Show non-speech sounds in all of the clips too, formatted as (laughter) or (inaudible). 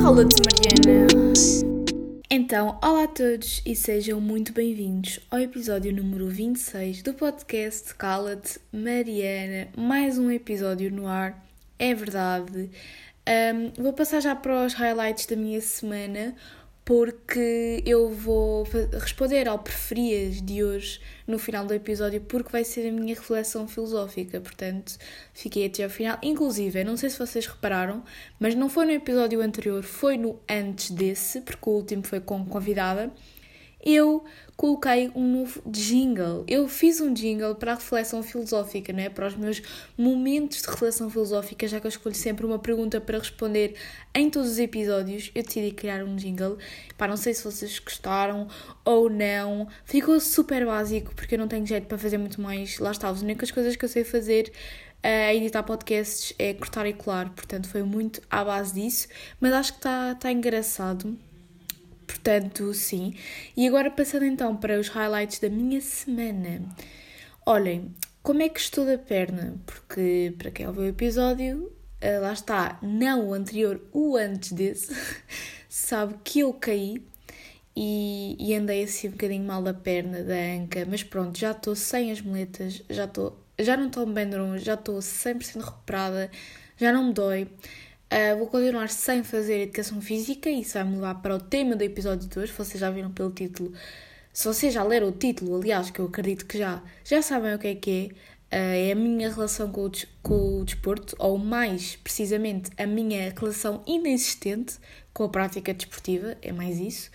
Cala-te, Mariana. Então, olá a todos e sejam muito bem-vindos ao episódio número 26 do podcast Cala-te, Mariana. Mais um episódio no ar, é verdade. Um, vou passar já para os highlights da minha semana porque eu vou responder ao preferias de hoje no final do episódio, porque vai ser a minha reflexão filosófica. Portanto, fiquei até ao final. Inclusive, não sei se vocês repararam, mas não foi no episódio anterior, foi no antes desse, porque o último foi com convidada eu coloquei um novo jingle. Eu fiz um jingle para a reflexão filosófica, né? para os meus momentos de reflexão filosófica, já que eu escolho sempre uma pergunta para responder em todos os episódios. Eu decidi criar um jingle. Pá, não sei se vocês gostaram ou não. Ficou super básico, porque eu não tenho jeito para fazer muito mais. Lá está, as únicas coisas que eu sei fazer a editar podcasts é cortar e colar, portanto foi muito à base disso, mas acho que está tá engraçado. Portanto, sim. E agora passando então para os highlights da minha semana. Olhem, como é que estou da perna? Porque para quem ouviu o episódio, eh, lá está, não o anterior, o antes desse, (laughs) sabe que eu caí e, e, andei assim um bocadinho mal da perna, da anca, mas pronto, já estou sem as moletas, já estou, já não estou bem já estou 100% recuperada, já não me dói. Uh, vou continuar sem fazer educação física, isso vai levar para o tema do episódio de hoje. Vocês já viram pelo título. Se vocês já leram o título, aliás, que eu acredito que já, já sabem o que é que é. Uh, é a minha relação com o, com o desporto, ou mais precisamente a minha relação inexistente com a prática desportiva, é mais isso.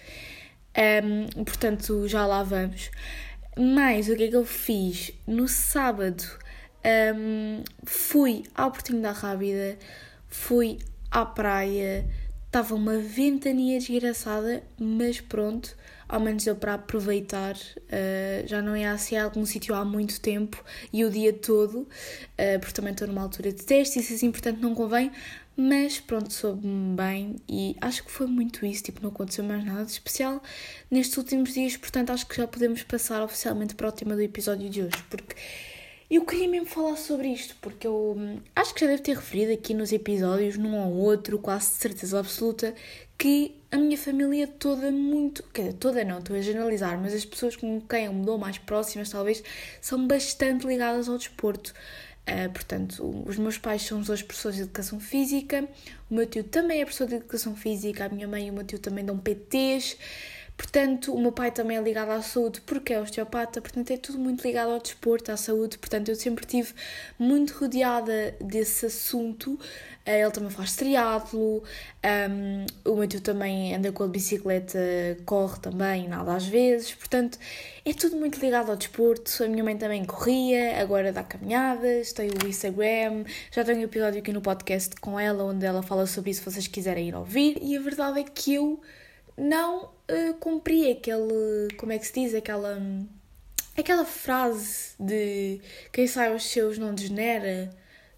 Um, portanto, já lá vamos. Mas o que é que eu fiz? No sábado um, fui à oportunidade rápida fui à praia, estava uma ventania desgraçada, mas pronto, ao menos deu para aproveitar. Uh, já não ia assim a algum sítio há muito tempo e o dia todo, uh, porque também estou numa altura de teste isso assim, portanto não convém. Mas pronto, soube-me bem e acho que foi muito isso, tipo, não aconteceu mais nada de especial nestes últimos dias, portanto acho que já podemos passar oficialmente para o tema do episódio de hoje, porque eu queria mesmo falar sobre isto, porque eu hum, acho que já devo ter referido aqui nos episódios, num ou outro, quase de certeza absoluta, que a minha família toda muito. Quer toda não, estou a generalizar, mas as pessoas com quem eu me dou mais próximas, talvez, são bastante ligadas ao desporto. Uh, portanto, os meus pais são os dois professores de educação física, o meu tio também é professor de educação física, a minha mãe e o meu tio também dão PTs. Portanto, o meu pai também é ligado à saúde porque é osteopata, portanto, é tudo muito ligado ao desporto, à saúde. Portanto, eu sempre estive muito rodeada desse assunto. Eh, ele também faz triatlo, um, o meu tio também anda com a bicicleta, corre também, nada às vezes. Portanto, é tudo muito ligado ao desporto. A minha mãe também corria, agora dá caminhadas, tem o Instagram. Já tenho um episódio aqui no podcast com ela onde ela fala sobre isso se vocês quiserem ir ouvir. E a verdade é que eu não uh, cumpri aquele. Como é que se diz? Aquela. Aquela frase de quem sai aos seus não degenera,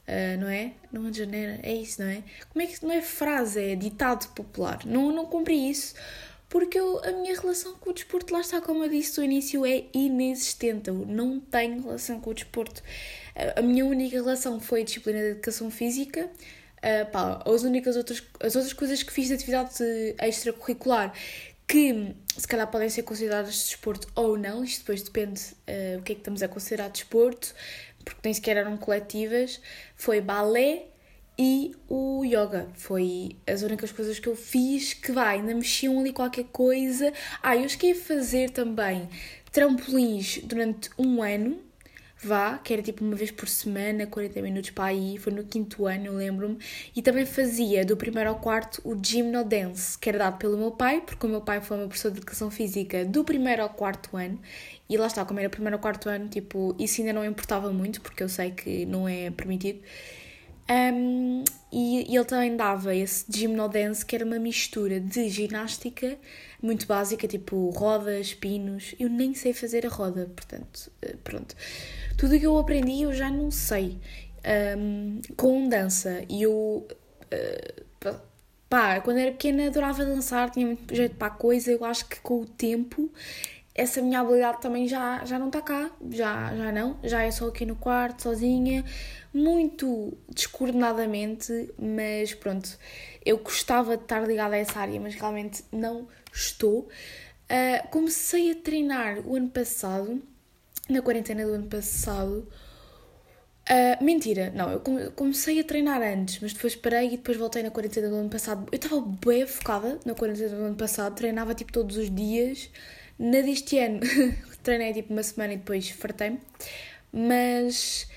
uh, não é? Não degenera, é isso, não é? Como é que não é frase, é ditado popular. Não, não cumpri isso porque eu, a minha relação com o desporto, lá está, como eu disse no início, é inexistente. Eu não tenho relação com o desporto. A minha única relação foi a disciplina de educação física, Uh, pá, as únicas outras, as outras coisas que fiz de atividade extracurricular que se calhar podem ser consideradas de desporto ou não, isto depois depende uh, o que é que estamos a considerar de desporto, porque nem sequer eram coletivas, foi balé e o yoga. Foi as únicas coisas que eu fiz que vai, ainda mexiam ali qualquer coisa. Ah, eu cheguei a fazer também trampolins durante um ano, vá, que era tipo uma vez por semana, 40 minutos para aí, foi no quinto ano, lembro-me, e também fazia do primeiro ao quarto o Gymno Dance, que era dado pelo meu pai, porque o meu pai foi meu professor de educação física do primeiro ao quarto ano, e lá está, como era primeiro ao quarto ano, tipo, isso ainda não importava muito, porque eu sei que não é permitido, um, e, e, ele também dava esse gymnodance que era uma mistura de ginástica muito básica, tipo rodas, pinos. Eu nem sei fazer a roda, portanto, eh, pronto. Tudo o que eu aprendi eu já não sei. Um, com dança. E eu. Uh, pá, quando era pequena adorava dançar, tinha muito jeito para a coisa. Eu acho que com o tempo essa minha habilidade também já, já não está cá, já, já não, já é só aqui no quarto, sozinha, muito descoordenadamente, mas pronto, eu gostava de estar ligada a essa área, mas realmente não estou. Uh, comecei a treinar o ano passado, na quarentena do ano passado. Uh, mentira, não, eu comecei a treinar antes, mas depois parei e depois voltei na quarentena do ano passado. Eu estava bem focada na quarentena do ano passado, treinava tipo todos os dias na deste ano (laughs) treinei tipo uma semana e depois fartei-me. Mas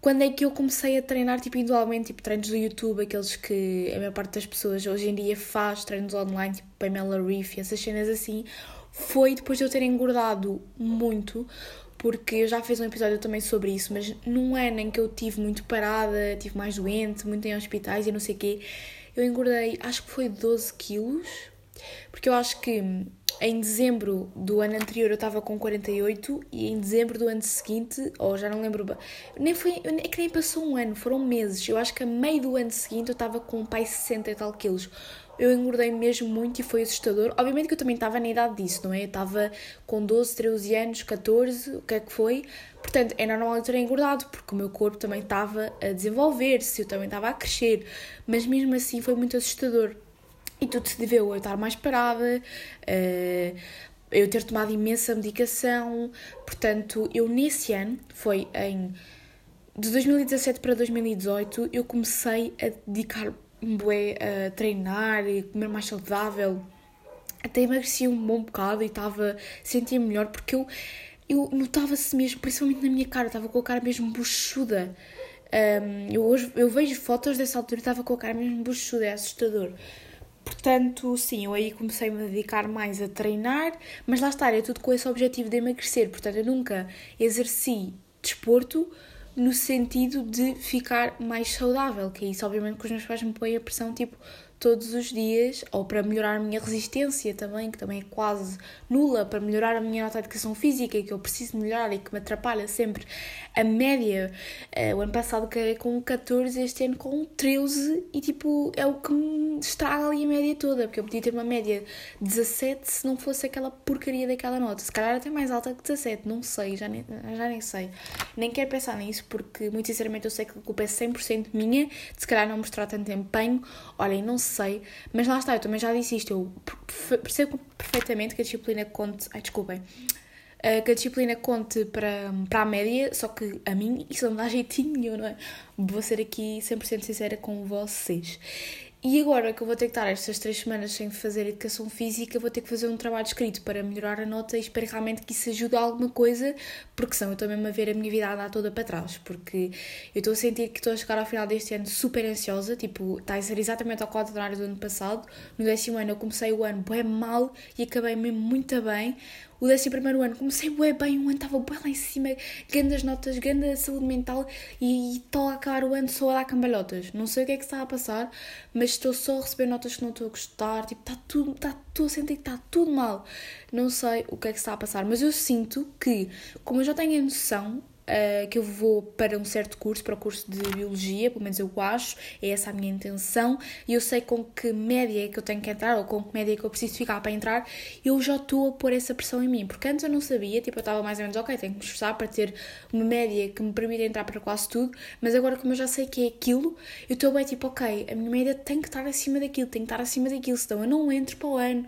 quando é que eu comecei a treinar tipo individualmente, tipo treinos do YouTube, aqueles que a maior parte das pessoas hoje em dia faz, treinos online, tipo Pamela Reef, essas cenas assim, foi depois de eu ter engordado muito, porque eu já fiz um episódio também sobre isso, mas num ano em que eu tive muito parada, tive mais doente, muito em hospitais e não sei o quê, eu engordei, acho que foi 12 quilos, porque eu acho que em dezembro do ano anterior eu estava com 48 e em dezembro do ano seguinte, ou já não lembro, nem foi, é que nem passou um ano, foram meses. Eu acho que a meio do ano seguinte eu estava com um pai 60 e tal quilos. Eu engordei mesmo muito e foi assustador. Obviamente que eu também estava na idade disso, não é? Eu estava com 12, 13 anos, 14, o que é que foi. Portanto, é normal eu ter engordado, porque o meu corpo também estava a desenvolver-se, eu também estava a crescer. Mas mesmo assim foi muito assustador. E tudo se deveu a estar mais parada, uh, eu ter tomado imensa medicação. Portanto, eu nesse ano, foi em. De 2017 para 2018, eu comecei a dedicar-me a treinar e comer mais saudável. Até emagreci um bom bocado e estava. sentia melhor porque eu, eu notava-se mesmo, principalmente na minha cara, estava com a cara mesmo buchuda. Um, eu, hoje, eu vejo fotos dessa altura e estava com a cara mesmo buchuda, é assustador. Portanto, sim, eu aí comecei-me a dedicar mais a treinar, mas lá está, é tudo com esse objetivo de emagrecer. Portanto, eu nunca exerci desporto no sentido de ficar mais saudável, que é isso, obviamente, que os meus pais me põem a pressão, tipo, todos os dias, ou para melhorar a minha resistência também, que também é quase nula, para melhorar a minha nota de educação física, que eu preciso melhorar e que me atrapalha sempre a média. Uh, o ano passado caí com 14, este ano com 13, e tipo, é o que me estraga ali a média toda, porque eu podia ter uma média 17 se não fosse aquela porcaria daquela nota. Se calhar até mais alta que 17, não sei, já nem, já nem sei. Nem quero pensar nisso, porque muito sinceramente eu sei que a culpa é 100% minha, de se calhar não mostrar tanto empenho. Olhem, não sei, mas lá está, eu também já disse isto, eu percebo perfeitamente que a disciplina conte. Ai, desculpem. Uh, que a disciplina conte para, para a média, só que a mim isso não dá jeitinho, não é? Vou ser aqui 100% sincera com vocês. E agora que eu vou ter que estar estas três semanas sem fazer educação física, vou ter que fazer um trabalho escrito para melhorar a nota e espero realmente que isso ajude a alguma coisa, porque senão eu estou mesmo a ver a minha vida andar toda para trás, porque eu estou a sentir que estou a chegar ao final deste ano super ansiosa, tipo, está a ser exatamente ao contrário do ano passado. No décimo ano eu comecei o ano bem mal e acabei mesmo muito bem o décimo primeiro ano comecei bué bem, o ano estava bem lá em cima, grandes notas, grande saúde mental e estou a acabar o ano só a dar cambalhotas. Não sei o que é que está a passar, mas estou só a receber notas que não estou a gostar, tipo, está tudo, está tudo a sentir que está tudo mal. Não sei o que é que está a passar, mas eu sinto que, como eu já tenho a noção uh, que eu vou para um certo curso, para o curso de Biologia, pelo menos eu acho, é essa a minha intenção, e eu sei com que média é que eu tenho que entrar, ou com que média é que eu preciso ficar para entrar, eu já estou a pôr essa pressão em mim, porque antes eu não sabia, tipo, eu estava mais ou menos, ok, tenho que me esforçar para ter uma média que me permita entrar para quase tudo, mas agora como eu já sei que é aquilo, eu estou bem tipo, ok, a minha média tem que estar acima daquilo, tem que estar acima daquilo, senão eu não entro para o ano.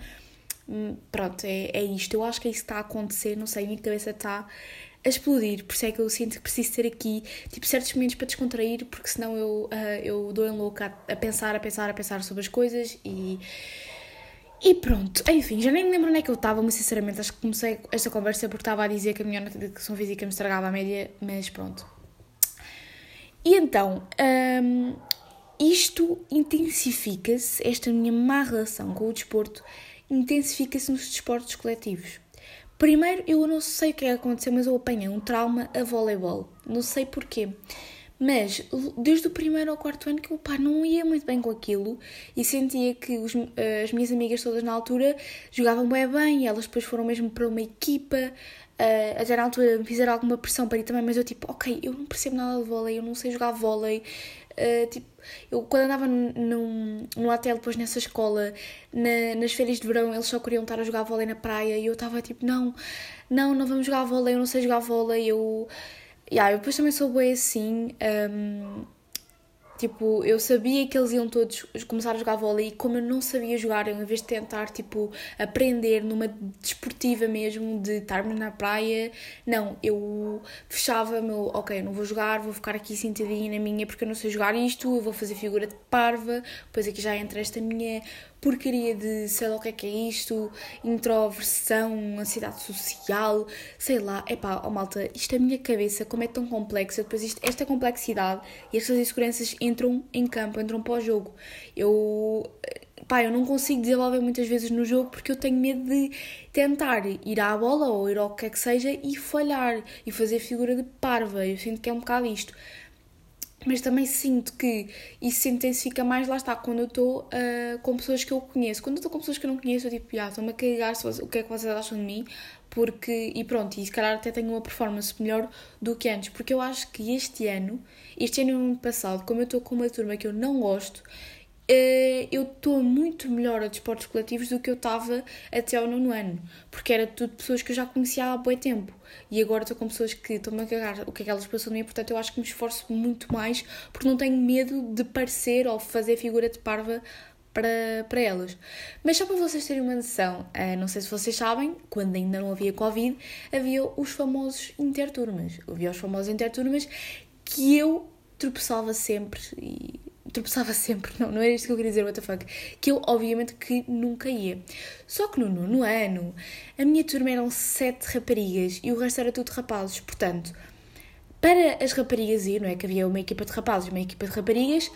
Hum, pronto, é, é isto. Eu acho que é isso que está a acontecer, não sei, a minha cabeça está a explodir, por isso é que eu sinto que preciso ter aqui tipo, certos momentos para descontrair, porque senão eu, uh, eu dou em louca a, a, pensar, a pensar, a pensar sobre as coisas e. E pronto, enfim, já nem me lembro onde é que eu estava, mas sinceramente acho que comecei esta conversa porque estava a dizer que a minha nota de educação física me estragava a média, mas pronto. E então, um, isto intensifica-se, esta minha má relação com o desporto, intensifica-se nos desportos coletivos. Primeiro, eu não sei o que é que aconteceu, mas eu apanhei um trauma a voleibol. Não sei porquê. Mas desde o primeiro ao quarto ano que eu pá, não ia muito bem com aquilo e sentia que os, as minhas amigas todas na altura jogavam bem bem e elas depois foram mesmo para uma equipa Uh, até na altura me fizeram alguma pressão para ir também, mas eu tipo, ok, eu não percebo nada de vôlei, eu não sei jogar vôlei. Uh, tipo, eu quando andava no, no hotel, depois nessa escola, na, nas férias de verão, eles só queriam estar a jogar vôlei na praia e eu estava tipo, não, não, não vamos jogar vôlei, eu não sei jogar vôlei, eu. Yeah, eu depois também sou bem assim. Um, Tipo, eu sabia que eles iam todos começar a jogar vôlei e como eu não sabia jogar, eu, em vez de tentar, tipo, aprender numa desportiva mesmo, de estar-me na praia, não, eu fechava meu, ok, não vou jogar, vou ficar aqui sentadinha na minha porque eu não sei jogar isto, eu vou fazer figura de parva, depois aqui já entra esta minha porcaria de sei lá o que é que é isto, introversão, ansiedade social, sei lá, é pá, oh malta, isto é a minha cabeça, como é tão complexa, depois isto, esta complexidade e estas inseguranças entram em campo, entram para o jogo. Eu, pá, eu não consigo desenvolver muitas vezes no jogo porque eu tenho medo de tentar ir à bola ou ir ao que é que seja e falhar e fazer figura de parva, eu sinto que é um bocado isto mas também sinto que isso se intensifica mais, lá está, quando eu estou uh, com pessoas que eu conheço. Quando eu estou com pessoas que eu não conheço, eu tipo, já, estou-me a cagar o que é que vocês acham de mim, porque, e pronto, e se calhar até tenho uma performance melhor do que antes, porque eu acho que este ano, este ano e ano passado, como eu estou com uma turma que eu não gosto, eu estou muito melhor a desportos coletivos do que eu estava até ao nono ano, porque era tudo pessoas que eu já conhecia há bom tempo e agora estou com pessoas que estão-me a cagar o que é que elas passam de mim, portanto eu acho que me esforço muito mais porque não tenho medo de parecer ou fazer figura de parva para, para elas. Mas só para vocês terem uma noção, eh, não sei se vocês sabem, quando ainda não havia Covid, havia os famosos interturmas. Havia os famosos interturmas que eu tropeçava sempre e tropeçava sempre, não, não era isto que eu queria dizer, what the fuck, que eu obviamente que nunca ia. Só que no nono ano, a minha turma eram sete raparigas e o resto era tudo rapazes, portanto, para as raparigas ir, não é que havia uma equipa de rapazes e uma equipa de raparigas,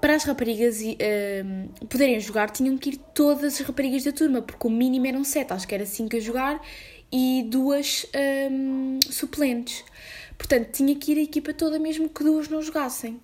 para as raparigas uh, poderem jogar tinham que ir todas as raparigas da turma, porque o mínimo eram sete, acho que era cinco a jogar e duas um, suplentes. Portanto, tinha que ir a equipa toda mesmo que duas não jogassem.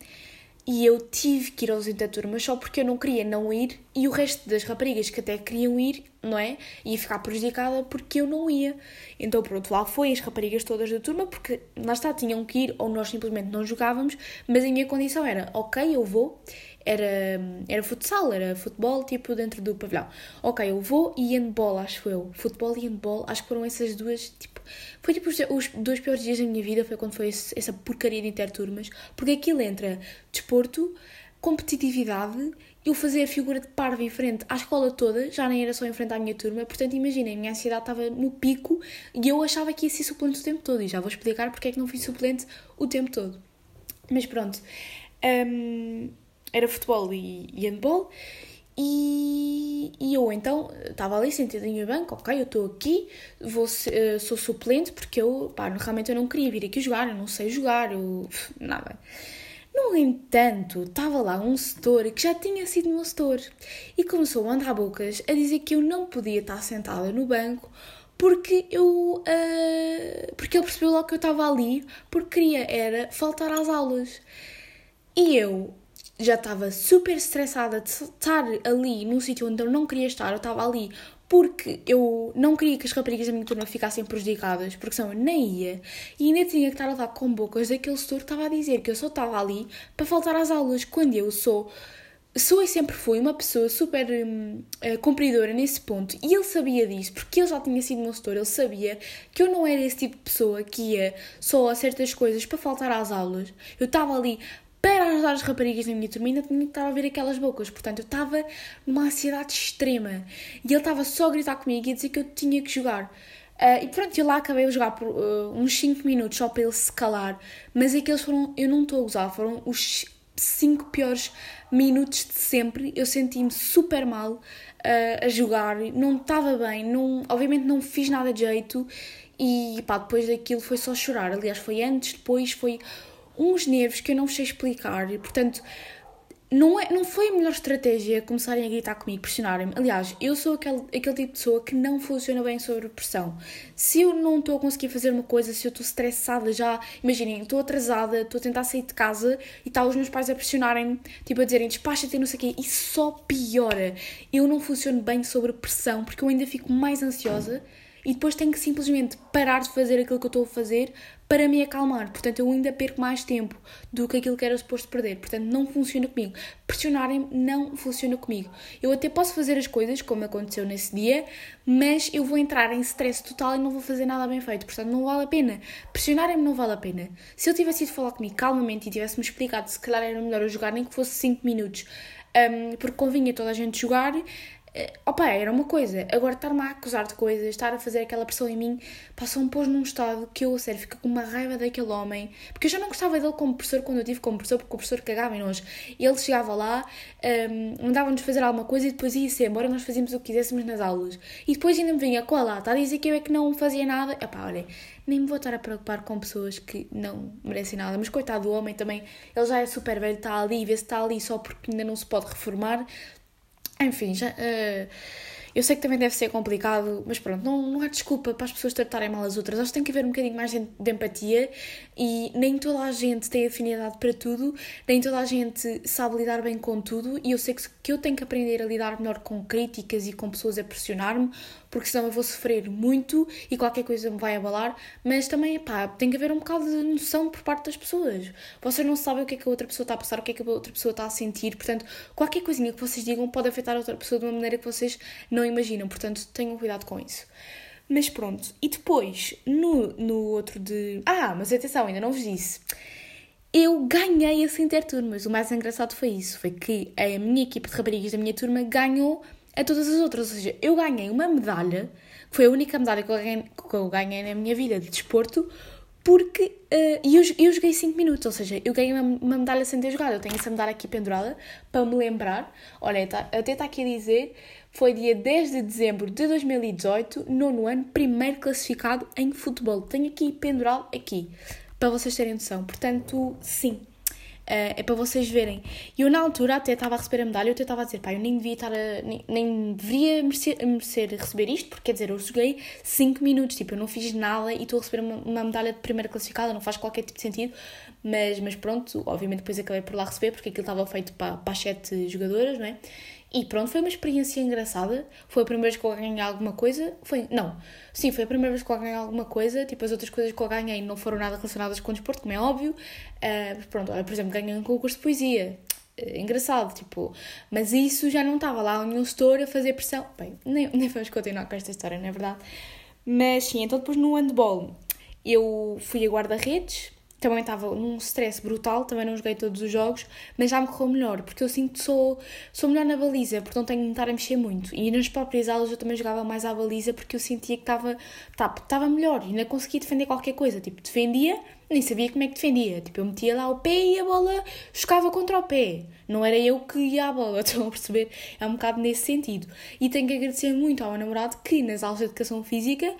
E eu tive que ir aos interturmas só porque eu não queria não ir e o resto das raparigas que até queriam ir, não é? Ia ficar prejudicada porque eu não ia. Então, pronto, lá foi as raparigas todas da turma porque lá está, tinham que ir ou nós simplesmente não jogávamos, mas a minha condição era, ok, eu vou era, era futsal, era futebol tipo dentro do pavilhão. Ok, eu vou e handball, acho eu. Futebol e handball, acho que foram essas duas, tipo, foi tipo os, os dois piores dias da minha vida, foi quando foi esse, essa porcaria de interturmas, porque aquilo entra desporto, competitividade, eu fazia a figura de parva em frente à escola toda, já nem era só em frente à minha turma, portanto imaginem, a minha ansiedade estava no pico e eu achava que ia ser suplente o tempo todo, e já vou explicar porque é que não fui suplente o tempo todo. Mas pronto, um, era futebol e, e handball. E, e eu então estava ali sentadinha no banco, ok, eu estou aqui, vou, uh, sou suplente porque eu, pá, realmente eu não queria vir aqui jogar, eu não sei jogar, eu, nada. No entanto, estava lá um setor que já tinha sido meu setor e começou a andar bocas a dizer que eu não podia estar sentada no banco porque eu uh, porque ele percebeu logo que eu estava ali porque queria era faltar às aulas. E eu já estava super estressada de estar ali num sítio onde eu não queria estar, eu estava ali porque eu não queria que as raparigas da minha turma ficassem prejudicadas, porque senão eu nem ia, e ainda tinha que estar a dar com bocas daquele setor que estava a dizer que eu só estava ali para faltar às aulas, quando eu sou sou e sempre fui uma pessoa super hum, uh, cumpridora nesse ponto e ele sabia disso porque ele já tinha sido meu setor, ele sabia que eu não era esse tipo de pessoa que ia só a certas coisas para faltar às aulas. Eu estava ali para ajudar as raparigas na minha turma, ainda tinha que estar a ver aquelas bocas. Portanto, eu estava numa ansiedade extrema. E ele estava só a gritar comigo e a dizer que eu tinha que jogar. Uh, e pronto, eu lá acabei de jogar por uh, uns 5 minutos só para ele se calar. Mas aqueles foram, eu não estou a usar, foram os 5 piores minutos de sempre. Eu senti-me super mal uh, a jogar, não estava bem, não, obviamente não fiz nada de jeito. E pá, depois daquilo foi só chorar. Aliás, foi antes, depois foi uns nervos que eu não sei explicar e, portanto, não, é, não foi a melhor estratégia começarem a gritar comigo, pressionarem-me. Aliás, eu sou aquele, aquele tipo de pessoa que não funciona bem sobre pressão. Se eu não estou a conseguir fazer uma coisa, se eu estou estressada já, imaginem, estou atrasada, estou a tentar sair de casa e tal, os meus pais a pressionarem-me, tipo a dizerem despacha-te não sei o quê, e só piora. Eu não funciono bem sobre pressão porque eu ainda fico mais ansiosa e depois tenho que simplesmente parar de fazer aquilo que eu estou a fazer para me acalmar. Portanto, eu ainda perco mais tempo do que aquilo que era suposto perder. Portanto, não funciona comigo. Pressionarem-me não funciona comigo. Eu até posso fazer as coisas, como aconteceu nesse dia, mas eu vou entrar em stress total e não vou fazer nada bem feito. Portanto, não vale a pena. Pressionarem-me não vale a pena. Se eu tivesse ido falar comigo calmamente e tivesse-me explicado se calhar era melhor eu jogar nem que fosse 5 minutos, um, porque convinha toda a gente jogar, opa, era uma coisa. Agora estar-me a acusar de coisas, estar a fazer aquela pressão em mim, passou-me pôs num estado que eu, sério, fico com uma raiva daquele homem. Porque eu já não gostava dele como professor quando eu tive como professor, porque o professor cagava em nós. Ele chegava lá, um, mandava-nos fazer alguma coisa e depois ia-se embora, nós fazíamos o que quiséssemos nas aulas. E depois ainda me vinha com a lata a dizer que eu é que não fazia nada. Epá, olha, nem me vou estar a preocupar com pessoas que não merecem nada. Mas coitado do homem também, ele já é super velho, está ali, vê se está ali só porque ainda não se pode reformar. Enfim, já, uh, eu sei que também deve ser complicado, mas pronto, não, não há desculpa para as pessoas tratarem mal as outras. Acho que tem que haver um bocadinho mais de, de empatia e nem toda a gente tem afinidade para tudo, nem toda a gente sabe lidar bem com tudo. E eu sei que, que eu tenho que aprender a lidar melhor com críticas e com pessoas a pressionar-me, porque senão eu vou sofrer muito e qualquer coisa me vai abalar. Mas também, pá, tem que haver um bocado de noção por parte das pessoas. Vocês não sabem o que é que a outra pessoa está a passar, o que é que a outra pessoa está a sentir, portanto, qualquer coisinha que vocês digam pode afetar a outra pessoa de uma maneira que vocês não imaginam, portanto tenham cuidado com isso. Mas pronto, e depois, no, no outro de. Ah, mas atenção, ainda não vos disse. Eu ganhei esse interturmas. O mais engraçado foi isso: foi que a minha equipe de raparigas da minha turma ganhou a todas as outras. Ou seja, eu ganhei uma medalha, que foi a única medalha que eu ganhei, que eu ganhei na minha vida de desporto, porque uh, eu, eu joguei 5 minutos, ou seja, eu ganhei uma, uma, medalha sem ter jogado. Eu tenho essa medalha aqui pendurada para me lembrar. Olha, tá, até está aqui a dizer foi dia 10 de dezembro de 2018, nono ano, primeiro classificado em futebol. Tenho aqui pendurado aqui, para vocês terem noção. Portanto, sim, Uh, é para vocês verem. E eu, na altura, até estava a receber a medalha, eu até estava a dizer, pá, eu nem devia estar a, nem, nem deveria merecer, merecer, receber isto, porque quer dizer, eu joguei 5 minutos, tipo, eu não fiz nada e estou a receber uma, uma, medalha de primeira classificada, não faz qualquer tipo de sentido, mas, mas pronto, obviamente depois acabei por lá receber, porque aquilo estava feito para, para as 7 jogadoras, não é? E pronto, foi uma experiência engraçada. Foi a primeira vez que eu ganhei alguma coisa. Foi, não, sim, foi a primeira vez que eu ganhei alguma coisa. Tipo, as outras coisas que eu ganhei não foram nada relacionadas com o desporto, como é óbvio. Uh, pronto, olha, por exemplo, ganhei um concurso de poesia. Uh, engraçado, tipo, mas isso já não estava lá nenhum store a fazer pressão. Bem, nem, (laughs) nem vamos continuar com esta história, não é verdade? Mas sim, então depois no handball eu fui a guarda-redes também estava num stress brutal, também não joguei todos os jogos, mas já me correu melhor, porque eu sinto que sou, sou melhor na baliza, porque não tenho de estar a mexer muito. E nas próprias aulas eu também jogava mais à baliza porque eu sentia que estava, estava melhor, ainda conseguia defender qualquer coisa. Tipo, defendia, nem sabia como é que defendia. Tipo, eu metia lá o pé e a bola chocava contra o pé. Não era eu que ia à bola, (laughs) estão a perceber? É um bocado nesse sentido. E tenho que agradecer muito ao meu namorado que nas aulas de educação física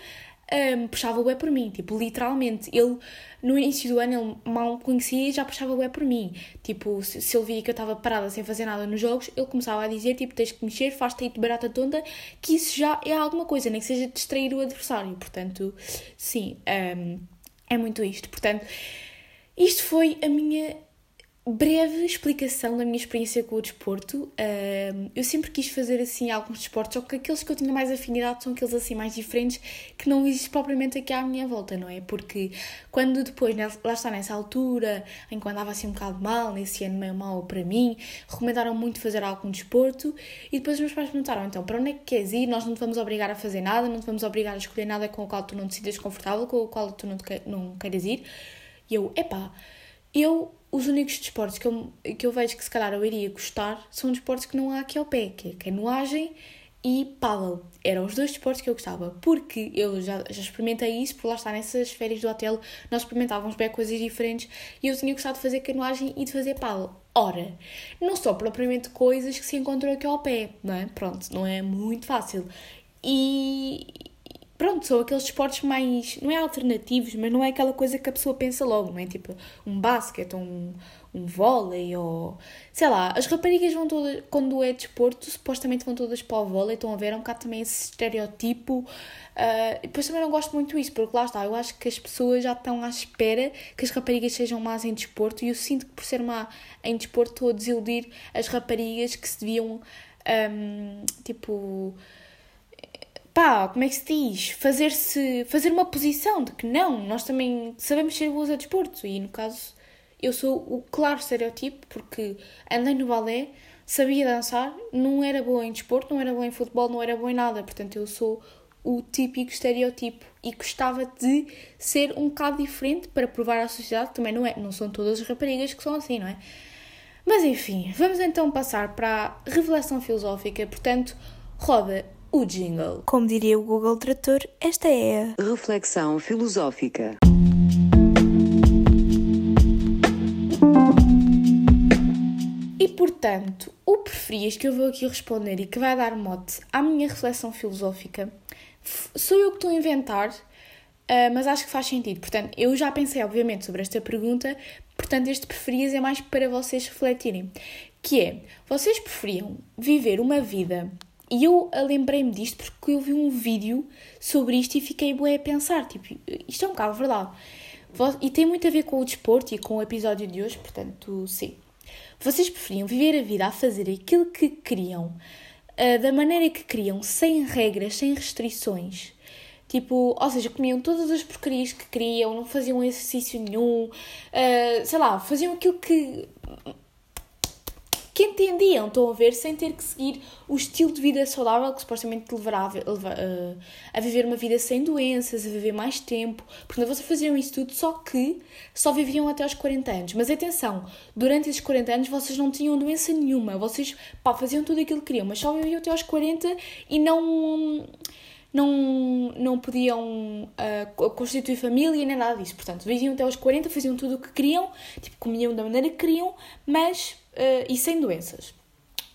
um, puxava o bué por mim, tipo, literalmente. Ele, no início do ano, ele mal me conhecia e já puxava o bué por mim. Tipo, se, se ele via que eu estava parada sem fazer nada nos jogos, ele começava a dizer, tipo, tens que mexer, faz-te aí de barata tonta, que isso já é alguma coisa, nem que seja distrair o adversário. Portanto, sim, um, é muito isto. Portanto, isto foi a minha breve explicação da minha experiência com o desporto. eu sempre quis fazer assim alguns desportos, só que aqueles que eu tinha mais afinidade são aqueles assim mais diferentes que não existem propriamente aqui à minha volta, não é? Porque quando depois, lá está nessa altura, em que andava assim um bocado mal, nesse ano meio mal para mim, recomendaram muito fazer algum desporto e depois os meus pais perguntaram: então, para onde é que queres ir? Nós não te vamos obrigar a fazer nada, não te vamos obrigar a escolher nada com o qual tu não te sintas confortável, com o qual tu não, te, não queiras ir. E eu, epá, eu os únicos desportos que eu, que eu vejo que se calhar eu iria gostar são desportos que não há aqui ao pé, que é canoagem e paddle. Eram os dois desportos que eu gostava, porque eu já, já experimentei isso, por lá estar nessas férias do hotel, nós experimentávamos bem coisas diferentes e eu tinha gostado de fazer canoagem e de fazer paddle. Ora, não são propriamente coisas que se encontram aqui ao pé, não é? Pronto, não é muito fácil. E, pronto, são aqueles esportes mais, não é alternativos, mas não é aquela coisa que a pessoa pensa logo, não é? Tipo um basquete, um, um vôlei ou. sei lá, as raparigas vão todas, quando é desporto, supostamente vão todas para o vôlei, estão a ver, é um bocado também esse estereotipo. Uh, depois também não gosto muito disso, porque lá está, eu acho que as pessoas já estão à espera que as raparigas sejam más em desporto e eu sinto que por ser má em desporto estou a desiludir as raparigas que se deviam, um, tipo pá, como é que se diz? Fazer-se, fazer uma posição de que não, nós também sabemos ser boas a desporto. E no caso, eu sou o claro estereotipo, porque andei no balé, sabia dançar, não era boa em desporto, não era boa em futebol, não era boa em nada. Portanto, eu sou o típico estereotipo e gostava de ser um bocado diferente para provar à sociedade também não é, não são todas as raparigas que são assim, não é? Mas enfim, vamos então passar para a revelação filosófica, portanto, roda o jingle. Como diria o Google Trator, esta é a reflexão filosófica. E portanto, o preferias que eu vou aqui responder e que vai dar mote à minha reflexão filosófica sou eu que estou a inventar, uh, mas acho que faz sentido. Portanto, eu já pensei, obviamente, sobre esta pergunta, portanto, este preferias é mais para vocês refletirem. Que é, vocês preferiam viver uma vida e eu lembrei-me disto porque eu vi um vídeo sobre isto e fiquei bué a pensar, tipo, isto é um bocado verdade. E tem muito a ver com o desporto e com o episódio de hoje, portanto, sim. Vocês preferiam viver a vida a fazer aquilo que queriam, uh, da maneira que queriam, sem regras, sem restrições. Tipo, ou seja, comiam todas as porcarias que queriam, não faziam exercício nenhum, uh, sei lá, faziam aquilo que que entendiam, estão a ver, sem ter que seguir o estilo de vida saudável que supostamente te levará a, a, a viver uma vida sem doenças, a viver mais tempo. Portanto, vocês faziam isso tudo, só que só viviam até aos 40 anos. Mas atenção, durante esses 40 anos vocês não tinham doença nenhuma, vocês pá, faziam tudo aquilo que queriam, mas só viviam até aos 40 e não não, não podiam uh, constituir família nem nada disso. Portanto, viviam até aos 40, faziam tudo o que queriam, tipo, comiam da maneira que queriam, mas uh, e sem doenças.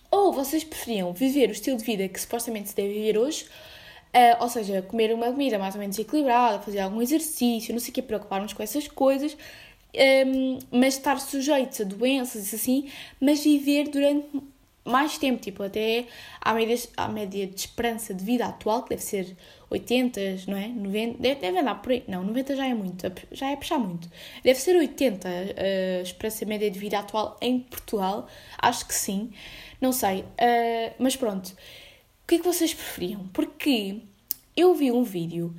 Ou vocês preferiam viver o estilo de vida que supostamente se deve viver hoje, uh, ou seja, comer uma comida mais ou menos equilibrada, fazer algum exercício, não sei o que, preocupar-nos com essas coisas, um, ehm, mas estar sujeitos a doenças e assim, mas viver durante mais tempo, tipo, até à média, à média de esperança de vida atual, que deve ser 80, não é? 90, deve, deve andar por aí. Não, 90 já é muito, já é puxar muito. Deve ser 80 a esperança média de vida atual em Portugal, acho que sim, não sei. Uh, mas pronto, o que é que vocês preferiam? Porque eu vi um vídeo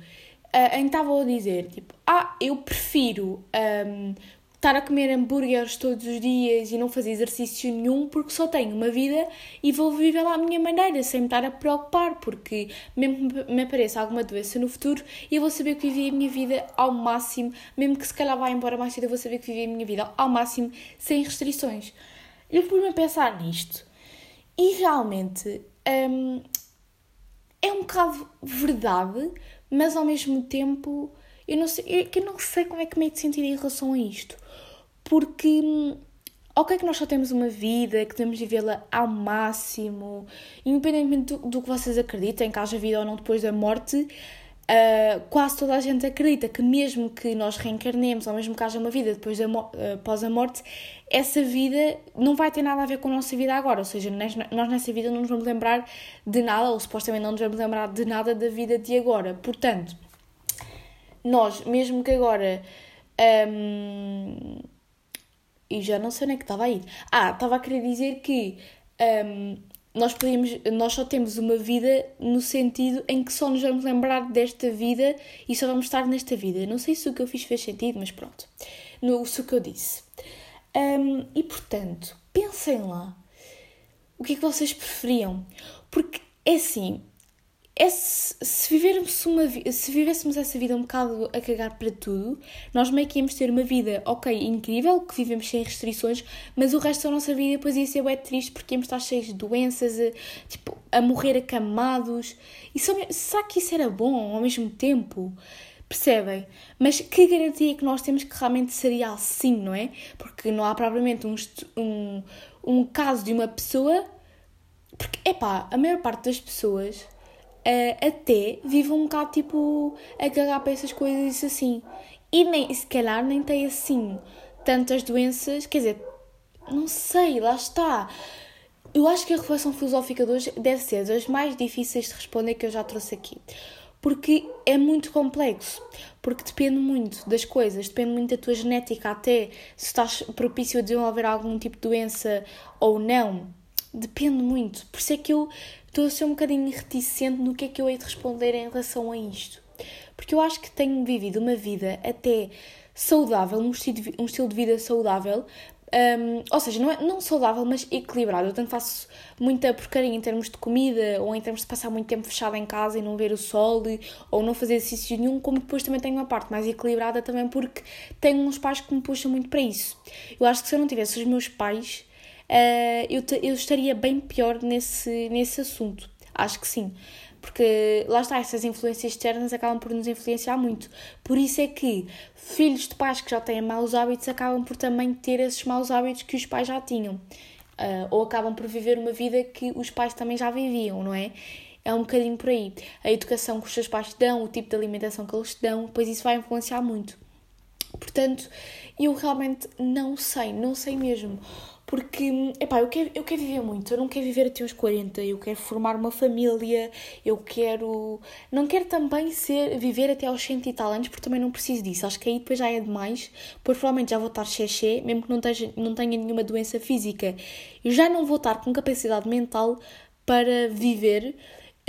uh, em que estavam a dizer, tipo, ah, eu prefiro um, estar a comer hambúrgueres todos os dias e não fazer exercício nenhum porque só tenho uma vida e vou viver lá à minha maneira, sem me estar a preocupar, porque mesmo que me apareça alguma doença no futuro, eu vou saber que vivi a minha vida ao máximo, mesmo que se calhar vá embora mais cedo, eu vou saber que vivi a minha vida ao máximo, sem restrições. Eu pus-me a pensar nisto e realmente hum, é um bocado verdade, mas ao mesmo tempo eu não sei, eu, eu não sei como é que me de sentir em relação a isto porque ok que nós só temos uma vida, que devemos vivê-la ao máximo, independentemente do, do, que vocês acreditem, que haja vida ou não depois da morte, uh, quase toda a gente acredita que mesmo que nós reencarnemos, ou mesmo que haja uma vida depois da, uh, após a morte, essa vida não vai ter nada a ver com a nossa vida agora, ou seja, nós nessa vida não nos vamos lembrar de nada, ou supostamente não nos vamos lembrar de nada da vida de agora. Portanto, nós, mesmo que agora... Um, e já não sei onde é que estava a ir. Ah, estava a querer dizer que um, nós, podíamos, nós só temos uma vida no sentido em que só nos vamos lembrar desta vida e só vamos estar nesta vida. Não sei se o que eu fiz fez sentido, mas pronto. No, o que eu disse. Um, e portanto, pensem lá. O que é que vocês preferiam? Porque é assim, é se, se, vivermos uma, se vivêssemos essa vida um bocado a cagar para tudo, nós meio que íamos ter uma vida, ok, incrível, que vivemos sem restrições, mas o resto da nossa vida depois ia ser bem triste porque íamos estar cheios de doenças, a, tipo, a morrer acamados. E só, será que isso era bom ao mesmo tempo? Percebem? Mas que garantia que nós temos que realmente seria assim, não é? Porque não há propriamente um, um, um caso de uma pessoa. Porque, epá, a maior parte das pessoas uh, até vive um bocado tipo a cagar para essas coisas assim. E nem, se calhar nem tem assim tantas doenças, quer dizer, não sei, lá está. Eu acho que a reflexão filosófica de hoje deve ser das mais difíceis de responder que eu já trouxe aqui. Porque é muito complexo. Porque depende muito das coisas, depende muito da tua genética, até se estás propício a desenvolver algum tipo de doença ou não. depende muito. Por isso é que eu estou a ser um bocadinho reticente no que é que eu hei de responder em relação a isto. Porque eu acho que tenho vivido uma vida até saudável, um estilo de, vida saudável, um, ou seja, não, é, não saudável, mas equilibrado. Eu tanto faço muita porcaria em termos de comida, ou em termos de passar muito tempo fechada em casa e não ver o sol, ou não fazer exercício nenhum, como depois também tenho uma parte mais equilibrada também porque tenho uns pais que me puxam muito para isso. Eu acho que se eu não tivesse os meus pais, eu, te, eu estaria bem pior nesse, nesse assunto. Acho que sim porque lá está, essas influências externas acabam por nos influenciar muito. Por isso é que filhos de pais que já têm maus hábitos acabam por também ter esses maus hábitos que os pais já tinham. Uh, ou acabam por viver uma vida que os pais também já viviam, não é? É um bocadinho por aí. A educação que os seus pais te dão, o tipo de alimentação que eles te dão, depois isso vai influenciar muito. Portanto, eu realmente não sei, não sei mesmo. Porque, epá, eu quero, eu quero viver muito, eu não quero viver até aos 40, eu quero formar uma família, eu quero... Não quero também ser, viver até aos 100 e tal anos, porque também não preciso disso. Acho que aí depois já é demais, pois provavelmente já vou estar xexé, mesmo que não, tenha, não tenha nenhuma doença física. Eu já não vou estar com capacidade mental para viver.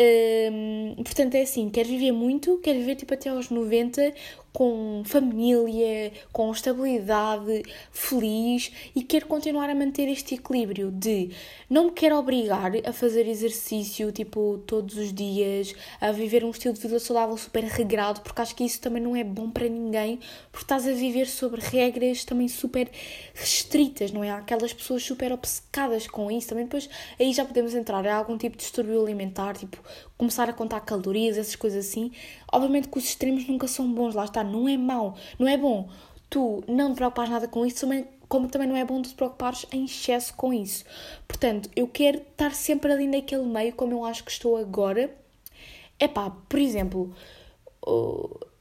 Um, portanto, é assim, quero viver muito, quero viver tipo até aos 90 com família, com estabilidade, feliz e quero continuar a manter este equilíbrio de não me quero obrigar a fazer exercício tipo todos os dias, a viver um estilo de vida saudável super regrado, porque acho que isso também não é bom para ninguém, porque estás a viver sobre regras também super restritas, não é? Há aquelas pessoas super obcecadas com isso, também depois aí já podemos entrar em algum tipo de distúrbio alimentar, tipo começar a contar calorias, essas coisas assim. Obviamente que os extremos nunca são bons, lá está, não é mau, não é bom tu não te preocupares nada com isso, como também não é bom te preocupares em excesso com isso. Portanto, eu quero estar sempre ali naquele meio, como eu acho que estou agora. É pá, por exemplo,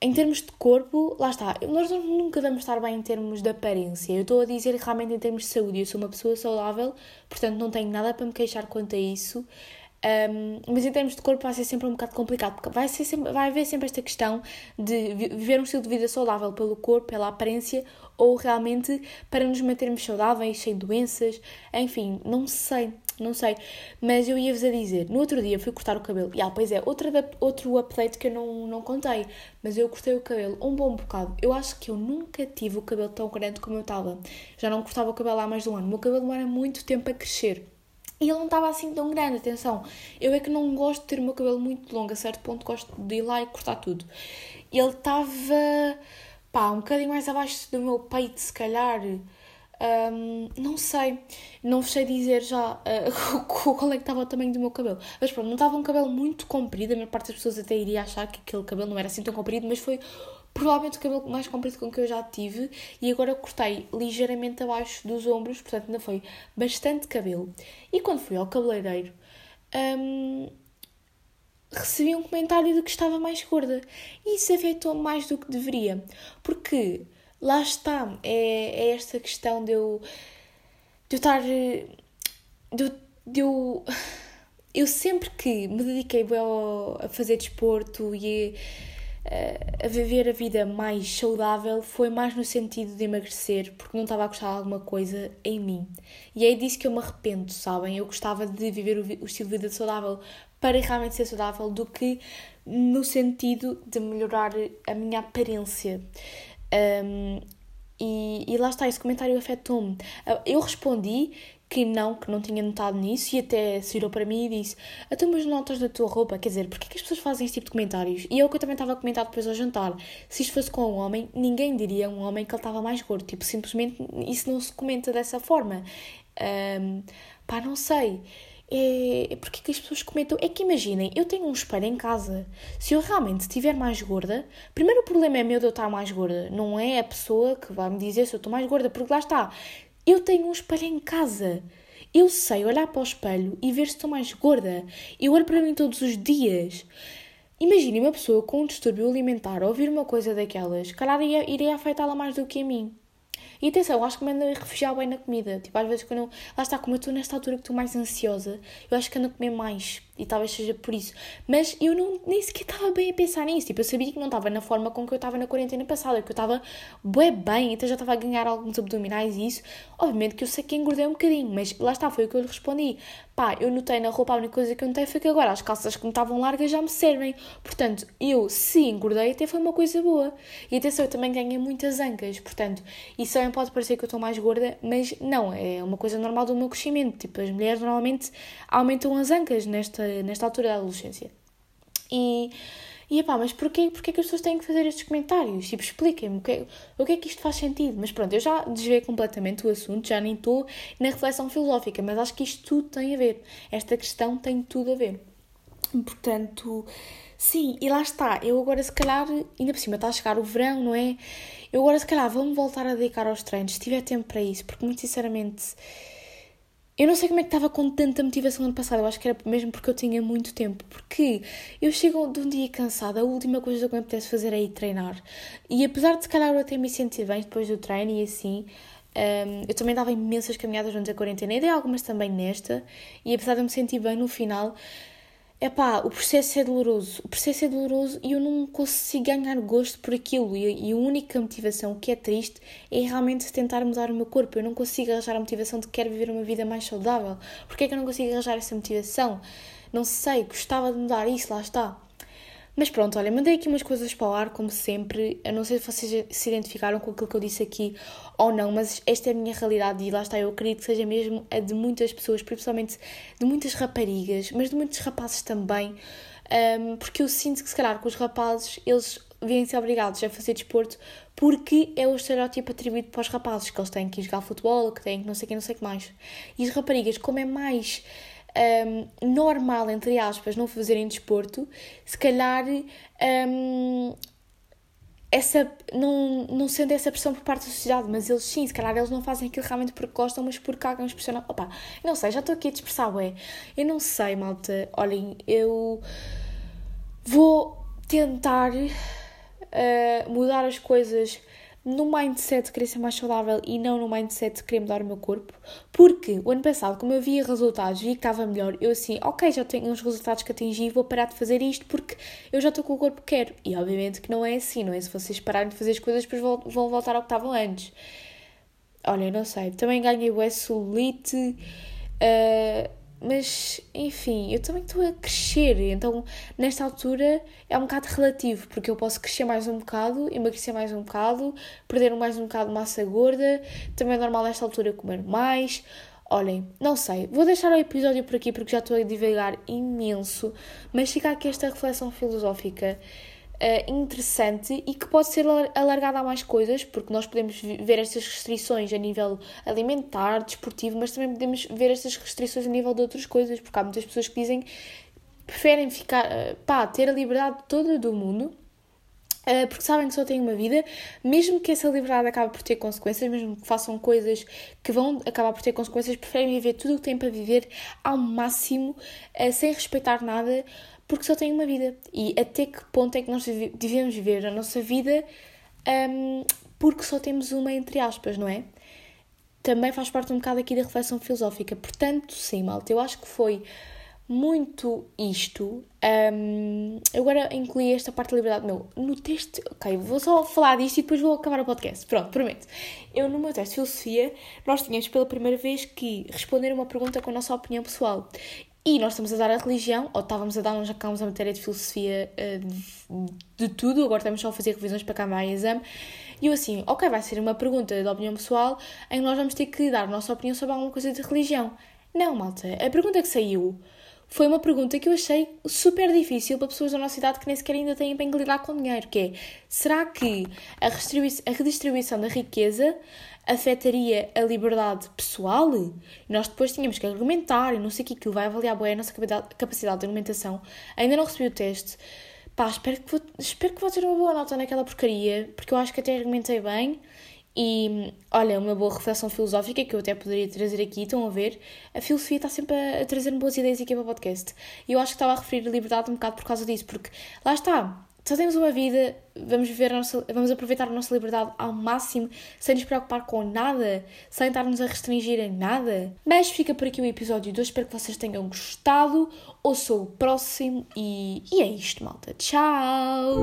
em termos de corpo, lá está, nós nunca vamos estar bem em termos de aparência. Eu estou a dizer realmente em termos de saúde. Eu sou uma pessoa saudável, portanto não tenho nada para me queixar quanto a isso. Um, mas em termos de corpo vai ser sempre um bocado complicado, porque vai, ser sempre, vai haver sempre esta questão de viver um estilo de vida saudável pelo corpo, pela aparência, ou realmente para nos mantermos saudáveis, sem doenças, enfim, não sei, não sei. Mas eu ia-vos a dizer, no outro dia fui cortar o cabelo, e ah, pois é, outro, outro update que eu não, não contei, mas eu cortei o cabelo um bom bocado. Eu acho que eu nunca tive o cabelo tão grande como eu estava. Já não cortava o cabelo há mais de um ano. O meu cabelo demora muito tempo a crescer. E ele não estava assim tão grande, atenção. Eu é que não gosto de ter o meu cabelo muito longo, a certo ponto gosto de ir lá e cortar tudo. Ele estava, pá, um bocadinho mais abaixo do meu peito, se calhar. Um, não sei, não sei dizer já (laughs) uh, qual é que estava o tamanho do meu cabelo. Mas pronto, não estava um cabelo muito comprido, a maior parte das pessoas até iria achar que aquele cabelo não era assim tão comprido, mas foi provavelmente o cabelo mais comprido com que eu já tive e agora cortei ligeiramente abaixo dos ombros, portanto ainda foi bastante cabelo. E quando fui ao cabeleireiro, hum, recebi um comentário de que estava mais gorda e isso afetou mais do que deveria, porque lá está, é, é esta questão de eu, de eu estar. De, de eu, (sighs) eu sempre que me dediquei a fazer desporto e a viver a vida mais saudável foi mais no sentido de emagrecer, porque não estava a gostar de alguma coisa em mim. E é disso que eu me arrependo, sabem? Eu gostava de viver o, estilo de vida saudável para realmente ser saudável do que no sentido de melhorar a minha aparência. Um, e, e lá está, esse comentário afetou-me. Eu respondi que não, que não tinha notado nisso e até se virou para mim e disse até umas notas da tua roupa, quer dizer, porque é que as pessoas fazem este tipo de comentários? E é o que eu também estava a comentar depois ao jantar. Se isto fosse com um homem, ninguém diria a um homem que ele estava mais gordo. Tipo, simplesmente isso não se comenta dessa forma. Um, pá, não sei. É, é porque que as pessoas comentam. É que imaginem, eu tenho um espelho em casa. Se eu realmente estiver mais gorda, primeiro o problema é meu de eu estar mais gorda. Não é a pessoa que vai me dizer se eu estou mais gorda, porque lá está. Eu tenho um espelho em casa. Eu sei olhar para o espelho e ver se estou mais gorda. Eu olho para mim todos os dias. Imagine uma pessoa com um distúrbio alimentar ouvir uma coisa daquelas, calhar iria, afetá-la mais do que a mim. E atenção, acho que me ando a refugiar bem na comida. Tipo, às vezes quando eu... Lá está, como eu estou nesta altura que estou mais ansiosa, eu acho que ando a comer mais. E talvez seja por isso. Mas eu não, nem sequer estava bem a pensar nisso. Tipo, eu sabia que não estava na forma com que eu estava na quarentena passada. Que eu estava bem bem, então já estava a ganhar alguns abdominais e isso. Obviamente que eu sei que engordei um bocadinho. Mas lá está, foi o que eu lhe respondi. pá, eu notei na roupa, a única coisa que eu notei foi que agora as calças que me estavam largas já me servem. Portanto, eu, se engordei, até foi uma coisa boa. E atenção, eu também ganhei muitas ancas. Portanto, isso também pode parecer que eu estou mais gorda, mas não, é uma coisa normal do meu crescimento. Tipo, as mulheres normalmente aumentam as ancas nesta, nesta altura da adolescência. E e epá, mas porquê, porquê que as pessoas têm que fazer estes comentários? Tipo, expliquem-me o que, o que é que isto faz sentido. Mas pronto, eu já desviei completamente o assunto, já nem estou na reflexão filosófica, mas acho que isto tudo tem a ver. Esta questão tem tudo a ver. Portanto, sim, e lá está. Eu agora, se calhar, ainda por cima está a chegar o verão, não é? Eu agora, se calhar, vou-me voltar a dedicar aos treinos, se tiver tempo para isso, porque muito sinceramente eu não sei como é que estava com tanta motivação ano passado, eu acho que era mesmo porque eu tinha muito tempo. Porque eu chego de um dia cansada, a última coisa que me apetece fazer é ir treinar. E apesar de se calhar eu até me sentir bem depois do treino e assim, um, eu também dava imensas caminhadas durante a quarentena, e dei algumas também nesta, e apesar de eu me sentir bem no final, é pá, o processo é doloroso. O processo é doloroso e eu não consigo ganhar gosto por aquilo. E, e a única motivação que é triste é realmente tentar mudar o meu corpo. Eu não consigo arranjar a motivação de que quero viver uma vida mais saudável. Porquê é que eu não consigo arranjar essa motivação? Não sei, gostava de mudar isso, lá está. Mas pronto, olha, mandei aqui umas coisas para o ar, como sempre. Eu não sei se vocês se identificaram com aquilo que eu disse aqui ou não, mas esta é a minha realidade e lá está, eu acredito que seja mesmo a de muitas pessoas, principalmente de muitas raparigas, mas de muitos rapazes também, um, porque eu sinto que se calhar com os rapazes eles vêm ser obrigados a fazer desporto porque é o estereótipo atribuído para os rapazes, que eles têm que ir jogar futebol, que têm que não sei o que, não sei o que mais. E as raparigas, como é mais um, normal, entre aspas, não fazerem desporto, se calhar um, essa, não, não sendo essa pressão por parte da sociedade, mas eles sim, se calhar eles não fazem aquilo realmente porque gostam, mas porque alguém os pressiona. Opa, não sei, já estou aqui a dispersar, ué. Eu não sei, malta. Olhem, eu vou tentar uh, mudar as coisas no mindset de querer ser mais saudável e não no mindset de querer mudar o meu corpo. Porque o ano passado, como eu via resultados, que estava melhor, eu assim, ok, já tenho uns resultados que atingi, vou parar de fazer isto porque eu já estou com o corpo que quero. E obviamente que não é assim, não é? Se vocês pararem de fazer as coisas, depois vão voltar ao que estavam antes. Olha, não sei. Também ganhei o S-Solite. Uh, mas, enfim, eu também estou a crescer, então nesta altura é um bocado relativo, porque eu posso crescer mais um bocado, emagrecer mais um bocado, perder mais um bocado de massa gorda, também é normal nesta altura comer mais. Olhem, não sei, vou deixar o episódio por aqui porque já estou a divagar imenso, mas fica aqui esta reflexão filosófica uh, interessante e que pode ser alargada a mais coisas, porque nós podemos ver estas restrições a nível alimentar, desportivo, mas também podemos ver estas restrições a nível de outras coisas, porque há muitas pessoas que dizem que preferem ficar, uh, pá, ter a liberdade toda do mundo Uh, porque sabem que só têm uma vida, mesmo que essa liberdade acabe por ter consequências, mesmo que façam coisas que vão acabar por ter consequências, preferem viver tudo o que têm para viver ao máximo, sem respeitar nada, porque só tem uma vida. E até que ponto é que nós devemos viver a nossa vida um, porque só temos uma, entre aspas, não é? Também faz parte um bocado aqui da reflexão filosófica. Portanto, sim, malta, eu acho que foi muito isto. Um, agora incluí esta parte da liberdade. Meu, no texto. Ok, vou só falar disto e depois vou acabar o podcast. Pronto, prometo. Eu, no meu teste de filosofia, nós tínhamos pela primeira vez que responder uma pergunta com a nossa opinião pessoal. E nós estamos a dar a religião, ou estávamos a dar, nós já acabamos a matéria de filosofia de, de, tudo, agora estamos só a fazer revisões para acabar o exame. E eu assim, ok, vai ser uma pergunta de opinião pessoal em que nós vamos ter que dar a nossa opinião sobre alguma coisa de religião. Não, malta, a pergunta que saiu foi uma pergunta que eu achei super difícil para pessoas da nossa idade que nem sequer ainda têm bem que lidar com dinheiro, que é, será que a redistribuição da riqueza afetaria a liberdade pessoal? E nós depois tínhamos que argumentar e não sei o que, aquilo vai avaliar bem a nossa capacidade de argumentação. Ainda não recebi o teste. Pá, espero que, vou, espero que vou ter uma boa nota naquela porcaria, porque eu acho que até argumentei bem. E olha, uma boa reflexão filosófica que eu até poderia trazer aqui, estão a ver? A filosofia está sempre a, a trazer-me boas ideias aqui para o podcast. E eu acho que estava a referir a liberdade um bocado por causa disso, porque lá está, só temos uma vida, vamos viver nossa, vamos aproveitar a nossa liberdade ao máximo, sem nos preocupar com nada, sem estar-nos a restringir em nada. Mas fica por aqui o episódio de hoje, espero que vocês tenham gostado. Ou sou o próximo e, e é isto, malta. Tchau!